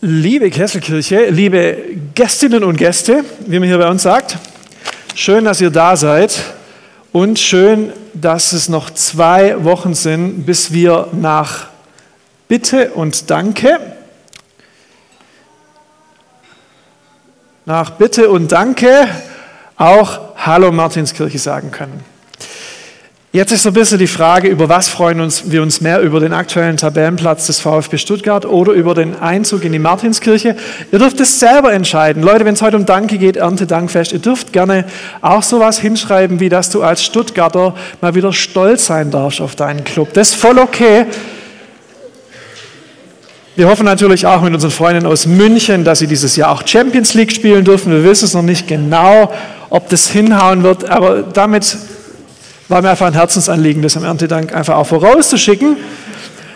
Liebe Kesselkirche, liebe Gästinnen und Gäste, wie man hier bei uns sagt, schön, dass ihr da seid und schön, dass es noch zwei Wochen sind, bis wir nach Bitte und Danke, nach Bitte und Danke auch Hallo Martinskirche sagen können. Jetzt ist so ein bisschen die Frage, über was freuen uns, wir uns mehr, über den aktuellen Tabellenplatz des VfB Stuttgart oder über den Einzug in die Martinskirche. Ihr dürft es selber entscheiden. Leute, wenn es heute um Danke geht, Erntedankfest, ihr dürft gerne auch sowas hinschreiben, wie dass du als Stuttgarter mal wieder stolz sein darfst auf deinen Club. Das ist voll okay. Wir hoffen natürlich auch mit unseren Freunden aus München, dass sie dieses Jahr auch Champions League spielen dürfen. Wir wissen es noch nicht genau, ob das hinhauen wird, aber damit war mir einfach ein Herzensanliegen, das am Erntedank einfach auch vorauszuschicken,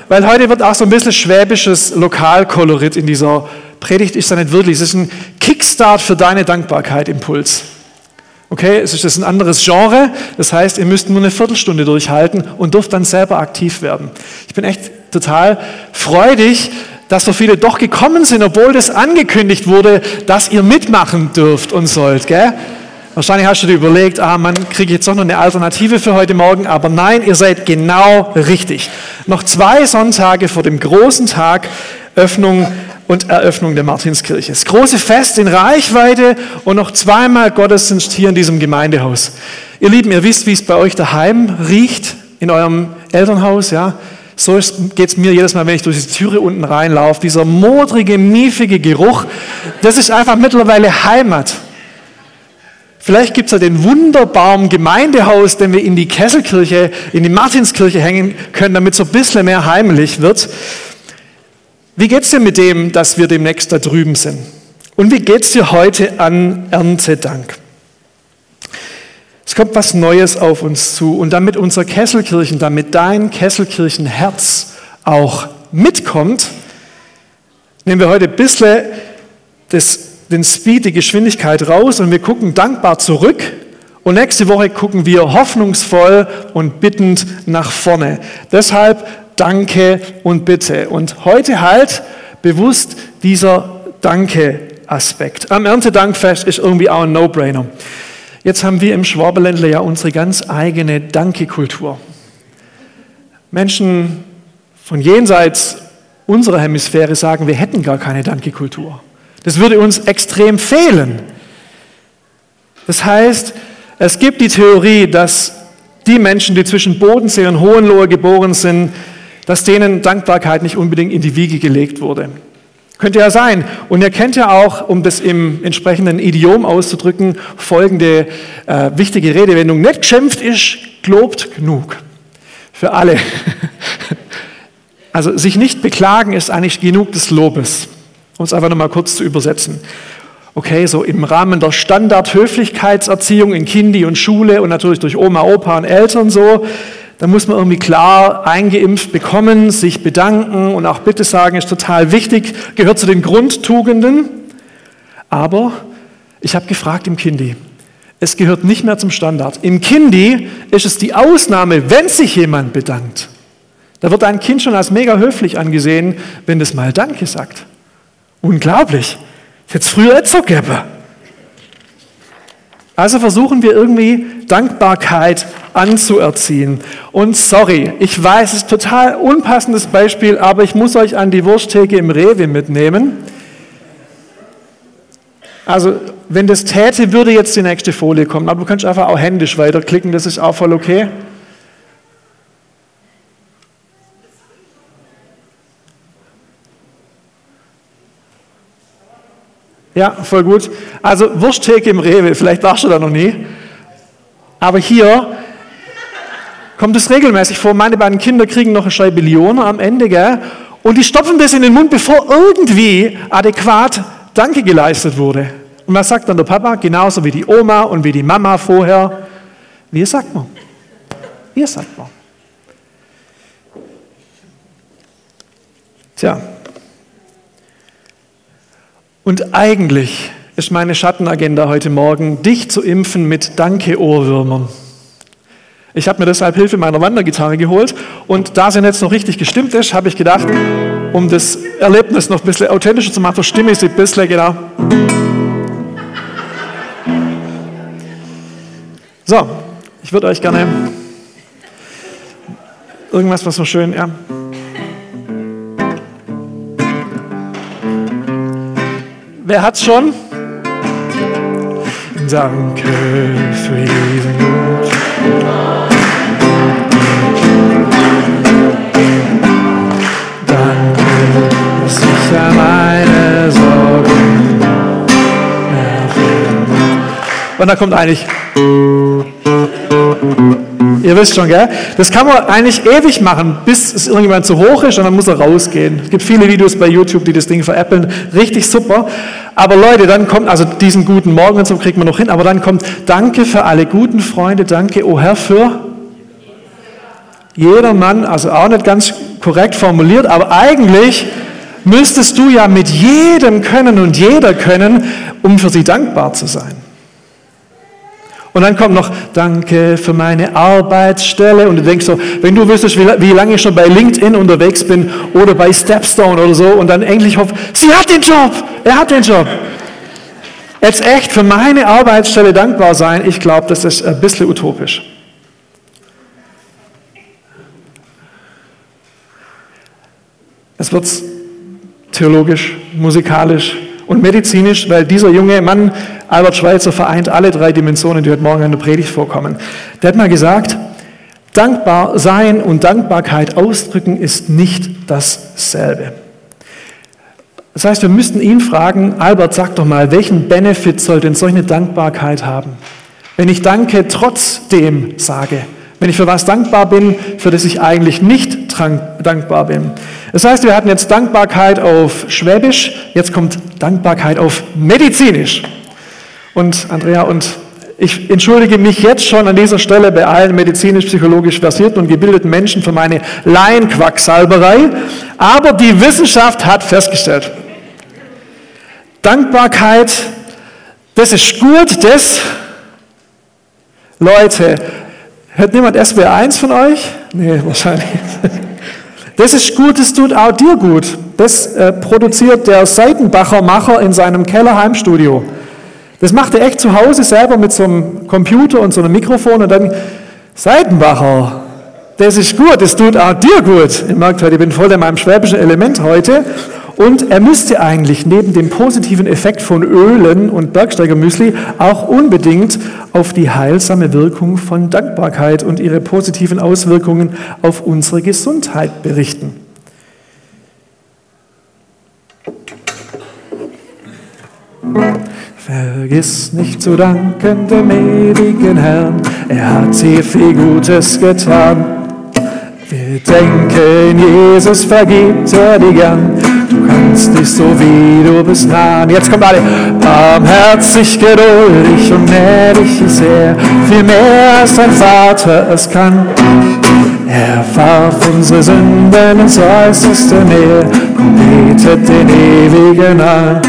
weil heute wird auch so ein bisschen schwäbisches Lokalkolorit in dieser Predigt, ist da nicht wirklich. Es ist ein Kickstart für deine Dankbarkeit Impuls. Okay, es ist ein anderes Genre, das heißt, ihr müsst nur eine Viertelstunde durchhalten und dürft dann selber aktiv werden. Ich bin echt total freudig, dass so viele doch gekommen sind, obwohl das angekündigt wurde, dass ihr mitmachen dürft und sollt. Gell? Wahrscheinlich hast du dir überlegt, ah, man kriege jetzt doch noch eine Alternative für heute Morgen, aber nein, ihr seid genau richtig. Noch zwei Sonntage vor dem großen Tag Öffnung und Eröffnung der Martinskirche. Das große Fest in Reichweite und noch zweimal Gottesdienst hier in diesem Gemeindehaus. Ihr Lieben, ihr wisst, wie es bei euch daheim riecht, in eurem Elternhaus, ja. So geht es mir jedes Mal, wenn ich durch die Türe unten reinlaufe. Dieser modrige, miefige Geruch, das ist einfach mittlerweile Heimat. Vielleicht gibt es ja den wunderbaren Gemeindehaus, den wir in die Kesselkirche, in die Martinskirche hängen können, damit es so ein bisschen mehr heimlich wird. Wie geht es dir mit dem, dass wir demnächst da drüben sind? Und wie geht es dir heute an Erntedank? Es kommt was Neues auf uns zu und damit unser Kesselkirchen, damit dein Kesselkirchenherz auch mitkommt, nehmen wir heute ein bisschen das den Speed, die Geschwindigkeit raus und wir gucken dankbar zurück. Und nächste Woche gucken wir hoffnungsvoll und bittend nach vorne. Deshalb Danke und Bitte. Und heute halt bewusst dieser Danke-Aspekt. Am Erntedankfest ist irgendwie auch ein No-Brainer. Jetzt haben wir im Schwaberländler ja unsere ganz eigene Danke-Kultur. Menschen von jenseits unserer Hemisphäre sagen, wir hätten gar keine Danke-Kultur. Das würde uns extrem fehlen. Das heißt, es gibt die Theorie, dass die Menschen, die zwischen Bodensee und Hohenlohe geboren sind, dass denen Dankbarkeit nicht unbedingt in die Wiege gelegt wurde. Könnte ja sein. Und ihr kennt ja auch, um das im entsprechenden Idiom auszudrücken, folgende äh, wichtige Redewendung. Nicht geschimpft ist, gelobt genug. Für alle. Also sich nicht beklagen ist eigentlich genug des Lobes um es einfach nochmal kurz zu übersetzen. Okay, so im Rahmen der Standardhöflichkeitserziehung in Kindi und Schule und natürlich durch Oma, Opa und Eltern so, da muss man irgendwie klar eingeimpft bekommen, sich bedanken und auch Bitte sagen ist total wichtig, gehört zu den Grundtugenden. Aber ich habe gefragt im Kindi, es gehört nicht mehr zum Standard. Im Kindi ist es die Ausnahme, wenn sich jemand bedankt. Da wird ein Kind schon als mega höflich angesehen, wenn das mal Danke sagt. Unglaublich. Jetzt früher nicht so gäbe. Also versuchen wir irgendwie Dankbarkeit anzuerziehen. Und sorry, ich weiß, es ist ein total unpassendes Beispiel, aber ich muss euch an die Wursttheke im Rewe mitnehmen. Also, wenn das täte, würde jetzt die nächste Folie kommen, aber du kannst einfach auch händisch weiterklicken, das ist auch voll okay. Ja, voll gut. Also Wursttheke im Rewe, vielleicht warst du da noch nie. Aber hier kommt es regelmäßig vor. Meine beiden Kinder kriegen noch eine Scheibe Lione am Ende, gell? Und die stopfen das in den Mund, bevor irgendwie adäquat Danke geleistet wurde. Und was sagt dann der Papa? Genauso wie die Oma und wie die Mama vorher. Wie sagt man? Wie sagt man? Tja, und eigentlich ist meine Schattenagenda heute Morgen, dich zu impfen mit Danke-Ohrwürmern. Ich habe mir deshalb Hilfe meiner Wandergitarre geholt und da sie jetzt noch richtig gestimmt ist, habe ich gedacht, um das Erlebnis noch ein bisschen authentischer zu machen, verstimme ich sie ein bisschen, genau. So, ich würde euch gerne irgendwas, was so schön, ja. Wer hat's schon? Danke für diesen Gut. Danke, dass ich an meine Sorgen erfüllen. Und da kommt eigentlich. Ihr wisst schon, gell? Das kann man eigentlich ewig machen, bis es irgendjemand zu hoch ist und dann muss er rausgehen. Es gibt viele Videos bei YouTube, die das Ding veräppeln. Richtig super. Aber Leute, dann kommt, also diesen guten Morgen und so kriegt man noch hin, aber dann kommt, danke für alle guten Freunde, danke, o oh Herr, für jeder Mann, also auch nicht ganz korrekt formuliert, aber eigentlich müsstest du ja mit jedem können und jeder können, um für sie dankbar zu sein. Und dann kommt noch, danke für meine Arbeitsstelle. Und du denkst so, wenn du wüsstest, wie, lange ich schon bei LinkedIn unterwegs bin oder bei Stepstone oder so und dann endlich hoffe, sie hat den Job, er hat den Job. Jetzt echt für meine Arbeitsstelle dankbar sein, ich glaube, das ist ein bisschen utopisch. Es wird theologisch, musikalisch, und medizinisch, weil dieser junge Mann, Albert Schweitzer, vereint alle drei Dimensionen, die heute Morgen in der Predigt vorkommen. Der hat mal gesagt, dankbar sein und Dankbarkeit ausdrücken ist nicht dasselbe. Das heißt, wir müssten ihn fragen, Albert, sag doch mal, welchen Benefit soll denn solche Dankbarkeit haben? Wenn ich Danke trotzdem sage, wenn ich für was dankbar bin, für das ich eigentlich nicht dankbar bin. Das heißt, wir hatten jetzt Dankbarkeit auf Schwäbisch, jetzt kommt Dankbarkeit auf Medizinisch. Und Andrea und ich entschuldige mich jetzt schon an dieser Stelle bei allen medizinisch-psychologisch versierten und gebildeten Menschen für meine Laienquacksalberei, aber die Wissenschaft hat festgestellt, Dankbarkeit, das ist gut, das, Leute, hört niemand SB1 von euch? Nee, wahrscheinlich. Das ist gut, das tut auch dir gut. Das äh, produziert der Seitenbacher Macher in seinem Kellerheimstudio. Das macht er echt zu Hause selber mit so einem Computer und so einem Mikrofon und dann Seitenbacher. Das ist gut, das tut auch dir gut. Ihr merkt heute, ich bin voll in meinem schwäbischen Element heute. Und er müsste eigentlich neben dem positiven Effekt von Ölen und Bergsteigermüsli auch unbedingt auf die heilsame Wirkung von Dankbarkeit und ihre positiven Auswirkungen auf unsere Gesundheit berichten. Vergiss nicht zu danken dem ewigen Herrn, er hat dir viel Gutes getan. Wir denken, Jesus vergibt er dir gern. Kannst dich so wie du bist nahen. Jetzt kommt alle. Barmherzig, geduldig und gnädig ist er. Viel mehr als dein Vater es kann. Er warf unsere Sünden ins äußerste Meer und betet den Ewigen an.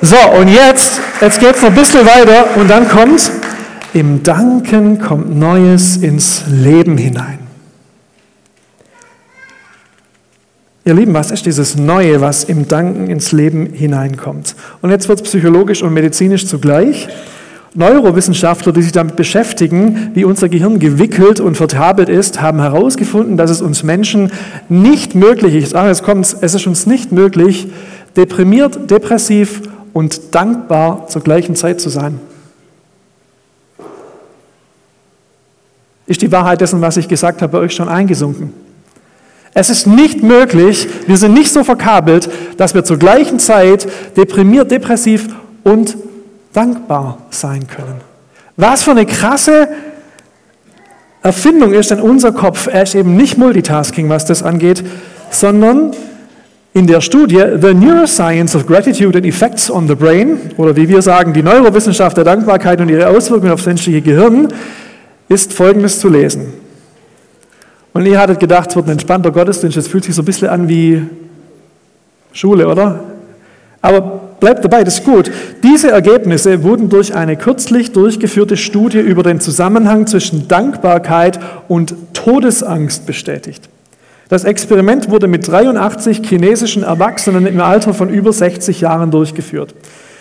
So, und jetzt, jetzt geht es noch ein bisschen weiter und dann kommt im Danken kommt Neues ins Leben hinein. Ihr Lieben, was ist dieses Neue, was im Danken ins Leben hineinkommt? Und jetzt wird es psychologisch und medizinisch zugleich. Neurowissenschaftler, die sich damit beschäftigen, wie unser Gehirn gewickelt und vertabelt ist, haben herausgefunden, dass es uns Menschen nicht möglich ist, ach, jetzt kommt's, es ist uns nicht möglich, deprimiert, depressiv und dankbar zur gleichen Zeit zu sein. ist die Wahrheit dessen, was ich gesagt habe, bei euch schon eingesunken. Es ist nicht möglich, wir sind nicht so verkabelt, dass wir zur gleichen Zeit deprimiert, depressiv und dankbar sein können. Was für eine krasse Erfindung ist denn unser Kopf? Er ist eben nicht Multitasking, was das angeht, sondern in der Studie The Neuroscience of Gratitude and Effects on the Brain, oder wie wir sagen, die Neurowissenschaft der Dankbarkeit und ihre Auswirkungen auf das menschliche Gehirn, ist Folgendes zu lesen. Und ihr hattet gedacht, es wird ein entspannter Gottesdienst, es fühlt sich so ein bisschen an wie Schule, oder? Aber bleibt dabei, das ist gut. Diese Ergebnisse wurden durch eine kürzlich durchgeführte Studie über den Zusammenhang zwischen Dankbarkeit und Todesangst bestätigt. Das Experiment wurde mit 83 chinesischen Erwachsenen im Alter von über 60 Jahren durchgeführt.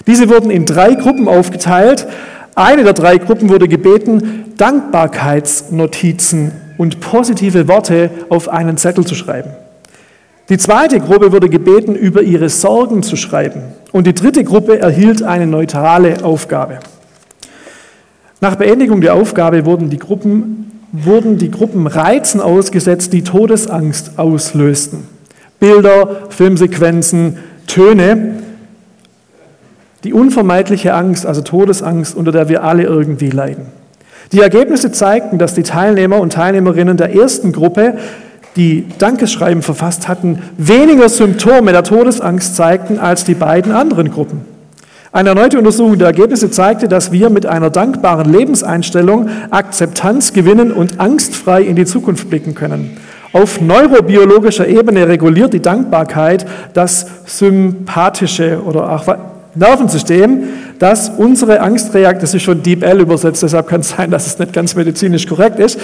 Diese wurden in drei Gruppen aufgeteilt. Eine der drei Gruppen wurde gebeten, Dankbarkeitsnotizen und positive Worte auf einen Zettel zu schreiben. Die zweite Gruppe wurde gebeten, über ihre Sorgen zu schreiben. Und die dritte Gruppe erhielt eine neutrale Aufgabe. Nach Beendigung der Aufgabe wurden die Gruppen, wurden die Gruppen Reizen ausgesetzt, die Todesangst auslösten. Bilder, Filmsequenzen, Töne, die unvermeidliche Angst, also Todesangst, unter der wir alle irgendwie leiden. Die Ergebnisse zeigten, dass die Teilnehmer und Teilnehmerinnen der ersten Gruppe die Dankeschreiben verfasst hatten, weniger Symptome der Todesangst zeigten als die beiden anderen Gruppen. Eine erneute Untersuchung der Ergebnisse zeigte, dass wir mit einer dankbaren Lebenseinstellung Akzeptanz gewinnen und angstfrei in die Zukunft blicken können. Auf neurobiologischer Ebene reguliert die Dankbarkeit das sympathische oder Nervensystem, das unsere Angstreaktion, das ist schon Deep L übersetzt, deshalb kann es sein, dass es nicht ganz medizinisch korrekt ist,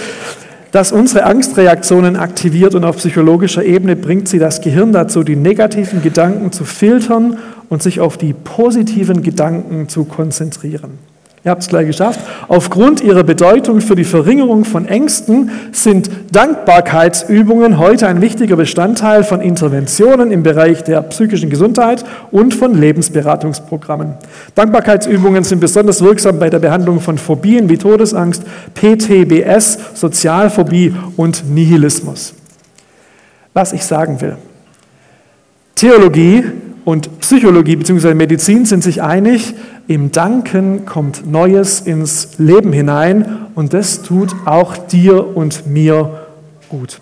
das unsere Angstreaktionen aktiviert und auf psychologischer Ebene bringt sie das Gehirn dazu, die negativen Gedanken zu filtern und sich auf die positiven Gedanken zu konzentrieren. Ihr habt es gleich geschafft. Aufgrund ihrer Bedeutung für die Verringerung von Ängsten sind Dankbarkeitsübungen heute ein wichtiger Bestandteil von Interventionen im Bereich der psychischen Gesundheit und von Lebensberatungsprogrammen. Dankbarkeitsübungen sind besonders wirksam bei der Behandlung von Phobien wie Todesangst, PTBS, Sozialphobie und Nihilismus. Was ich sagen will. Theologie und Psychologie bzw. Medizin sind sich einig, im Danken kommt Neues ins Leben hinein und das tut auch dir und mir gut.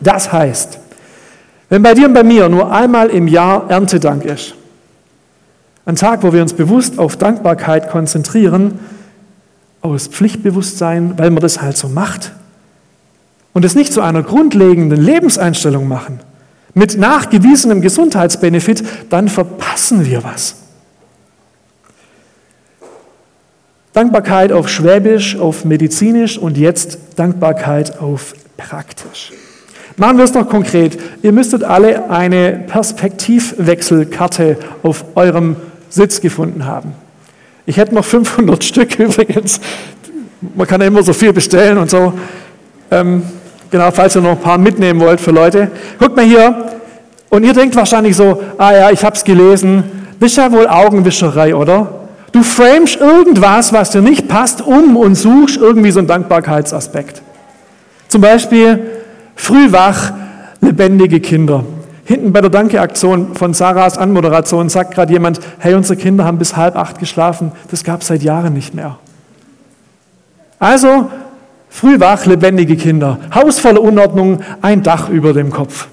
Das heißt, wenn bei dir und bei mir nur einmal im Jahr Erntedank ist, ein Tag, wo wir uns bewusst auf Dankbarkeit konzentrieren, aus Pflichtbewusstsein, weil man das halt so macht, und es nicht zu einer grundlegenden Lebenseinstellung machen, mit nachgewiesenem Gesundheitsbenefit, dann verpassen wir was. Dankbarkeit auf Schwäbisch, auf Medizinisch und jetzt Dankbarkeit auf Praktisch. Machen wir es noch konkret. Ihr müsstet alle eine Perspektivwechselkarte auf eurem Sitz gefunden haben. Ich hätte noch 500 Stück übrigens. Man kann ja immer so viel bestellen und so. Ähm, Genau, falls ihr noch ein paar mitnehmen wollt für Leute. Guckt mal hier. Und ihr denkt wahrscheinlich so, ah ja, ich habe es gelesen. Das ist ja wohl Augenwischerei, oder? Du framest irgendwas, was dir nicht passt, um und suchst irgendwie so einen Dankbarkeitsaspekt. Zum Beispiel früh wach, lebendige Kinder. Hinten bei der Danke-Aktion von Sarahs Anmoderation sagt gerade jemand, hey, unsere Kinder haben bis halb acht geschlafen. Das gab es seit Jahren nicht mehr. Also Früh wach, lebendige Kinder, Haus voller Unordnung, ein Dach über dem Kopf.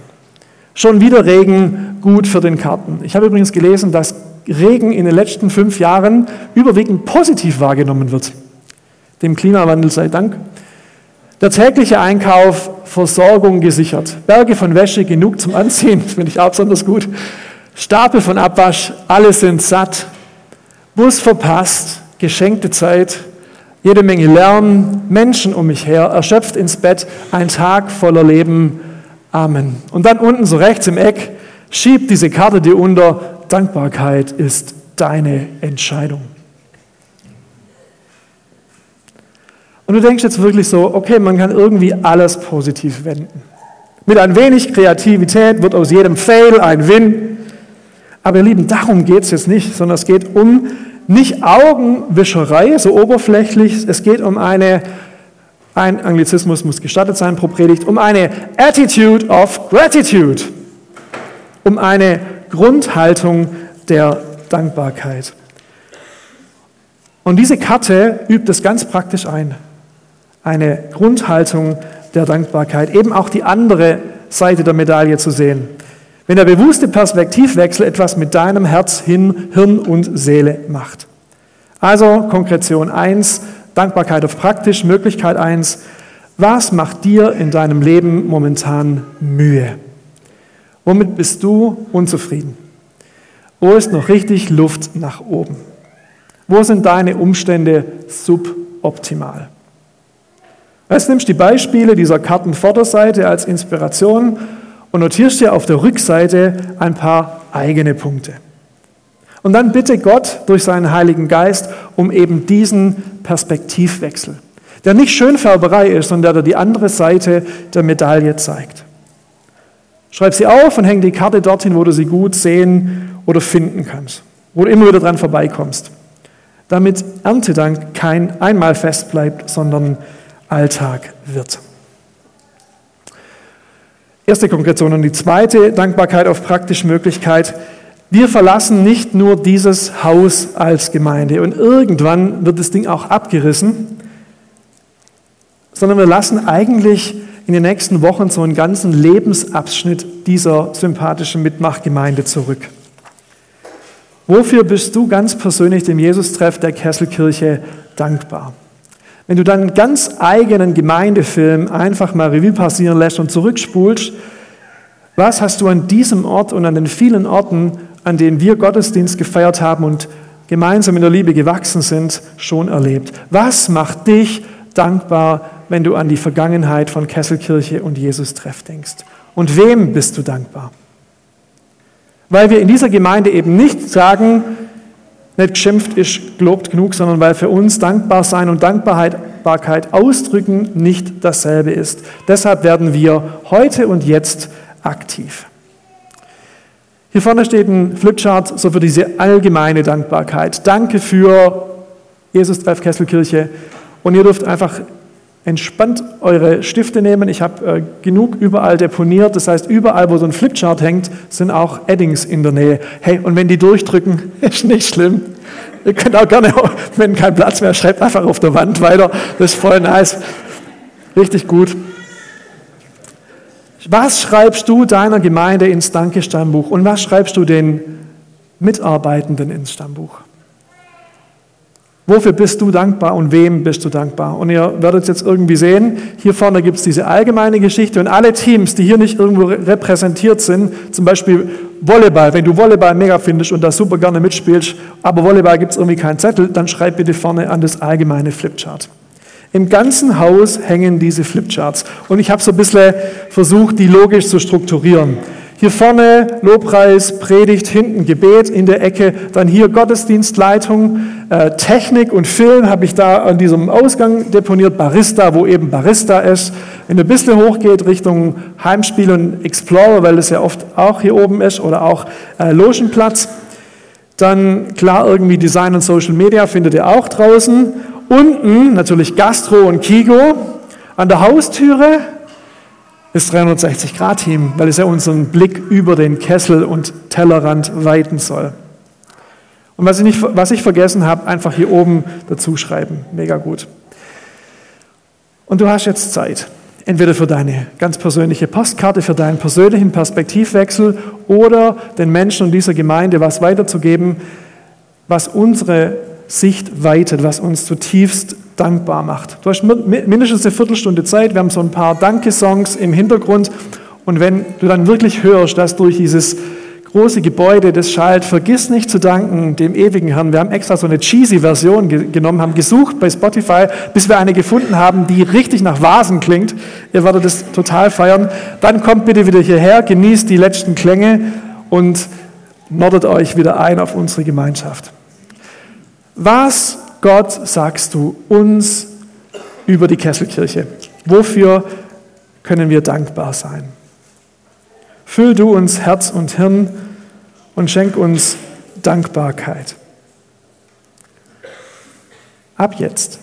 Schon wieder Regen, gut für den Karten. Ich habe übrigens gelesen, dass Regen in den letzten fünf Jahren überwiegend positiv wahrgenommen wird. Dem Klimawandel sei Dank. Der tägliche Einkauf, Versorgung gesichert. Berge von Wäsche, genug zum Anziehen, das finde ich auch besonders gut. Stapel von Abwasch, alle sind satt. Bus verpasst, geschenkte Zeit, jede Menge Lärm, Menschen um mich her, erschöpft ins Bett, ein Tag voller Leben. Amen. Und dann unten so rechts im Eck, schieb diese Karte dir unter, Dankbarkeit ist deine Entscheidung. Und du denkst jetzt wirklich so, okay, man kann irgendwie alles positiv wenden. Mit ein wenig Kreativität wird aus jedem Fail ein Win. Aber ihr Lieben, darum geht es jetzt nicht, sondern es geht um nicht Augenwischerei, so oberflächlich, es geht um eine, ein Anglizismus muss gestattet sein pro Predigt, um eine Attitude of Gratitude, um eine Grundhaltung der Dankbarkeit. Und diese Karte übt es ganz praktisch ein. Eine Grundhaltung der Dankbarkeit, eben auch die andere Seite der Medaille zu sehen. Wenn der bewusste Perspektivwechsel etwas mit deinem Herz, Hirn und Seele macht. Also Konkretion 1, Dankbarkeit auf praktisch, Möglichkeit 1, was macht dir in deinem Leben momentan Mühe? Womit bist du unzufrieden? Wo ist noch richtig Luft nach oben? Wo sind deine Umstände suboptimal? Jetzt nimmst du die Beispiele dieser Kartenvorderseite als Inspiration und notierst dir auf der Rückseite ein paar eigene Punkte. Und dann bitte Gott durch seinen Heiligen Geist um eben diesen Perspektivwechsel, der nicht Schönfärberei ist, sondern der dir die andere Seite der Medaille zeigt. Schreib sie auf und häng die Karte dorthin, wo du sie gut sehen oder finden kannst, wo du immer wieder dran vorbeikommst, damit Erntedank kein Einmalfest bleibt, sondern Alltag wird. Erste Konkretion und die zweite Dankbarkeit auf praktische Möglichkeit. Wir verlassen nicht nur dieses Haus als Gemeinde und irgendwann wird das Ding auch abgerissen, sondern wir lassen eigentlich in den nächsten Wochen so einen ganzen Lebensabschnitt dieser sympathischen Mitmachgemeinde zurück. Wofür bist du ganz persönlich dem Jesus-Treff der Kesselkirche dankbar? Wenn du deinen ganz eigenen Gemeindefilm einfach mal Revue passieren lässt und zurückspulst, was hast du an diesem Ort und an den vielen Orten, an denen wir Gottesdienst gefeiert haben und gemeinsam in der Liebe gewachsen sind, schon erlebt? Was macht dich dankbar, wenn du an die Vergangenheit von Kesselkirche und Jesus Treff denkst? Und wem bist du dankbar? Weil wir in dieser Gemeinde eben nicht sagen, nicht geschimpft ist gelobt genug, sondern weil für uns dankbar sein und Dankbarkeit ausdrücken nicht dasselbe ist. Deshalb werden wir heute und jetzt aktiv. Hier vorne steht ein Flipchart so für diese allgemeine Dankbarkeit. Danke für Jesus Treff Kesselkirche. Und ihr dürft einfach entspannt eure Stifte nehmen. Ich habe äh, genug überall deponiert. Das heißt, überall, wo so ein Flipchart hängt, sind auch Eddings in der Nähe. Hey, und wenn die durchdrücken, ist nicht schlimm. Ihr könnt auch gerne, wenn kein Platz mehr, schreibt einfach auf der Wand weiter. Das ist voll nice. Richtig gut. Was schreibst du deiner Gemeinde ins Dankestammbuch und was schreibst du den Mitarbeitenden ins Stammbuch? Wofür bist du dankbar und wem bist du dankbar? Und ihr werdet jetzt irgendwie sehen, hier vorne gibt es diese allgemeine Geschichte und alle Teams, die hier nicht irgendwo repräsentiert sind, zum Beispiel Volleyball, wenn du Volleyball mega findest und da super gerne mitspielst, aber Volleyball gibt es irgendwie keinen Zettel, dann schreib bitte vorne an das allgemeine Flipchart. Im ganzen Haus hängen diese Flipcharts und ich habe so ein bisschen versucht, die logisch zu strukturieren. Hier vorne Lobpreis, Predigt, hinten Gebet in der Ecke, dann hier Gottesdienstleitung, äh, Technik und Film habe ich da an diesem Ausgang deponiert, Barista, wo eben Barista ist. Wenn du ein bisschen hochgeht Richtung Heimspiel und Explorer, weil das ja oft auch hier oben ist, oder auch äh, Logenplatz, dann klar irgendwie Design und Social Media findet ihr auch draußen. Unten natürlich Gastro und Kigo. An der Haustüre das 360-Grad-Team, weil es ja unseren Blick über den Kessel und Tellerrand weiten soll. Und was ich, nicht, was ich vergessen habe, einfach hier oben dazu schreiben. Mega gut. Und du hast jetzt Zeit. Entweder für deine ganz persönliche Postkarte, für deinen persönlichen Perspektivwechsel oder den Menschen in dieser Gemeinde was weiterzugeben, was unsere Sicht weitet, was uns zutiefst dankbar macht. Du hast mindestens eine Viertelstunde Zeit, wir haben so ein paar Danke-Songs im Hintergrund und wenn du dann wirklich hörst, dass durch dieses große Gebäude das schallt, vergiss nicht zu danken dem ewigen Herrn. Wir haben extra so eine cheesy Version ge genommen, haben gesucht bei Spotify, bis wir eine gefunden haben, die richtig nach Vasen klingt. Ihr werdet das total feiern. Dann kommt bitte wieder hierher, genießt die letzten Klänge und nordet euch wieder ein auf unsere Gemeinschaft. Was, Gott, sagst du uns über die Kesselkirche? Wofür können wir dankbar sein? Füll du uns Herz und Hirn und schenk uns Dankbarkeit. Ab jetzt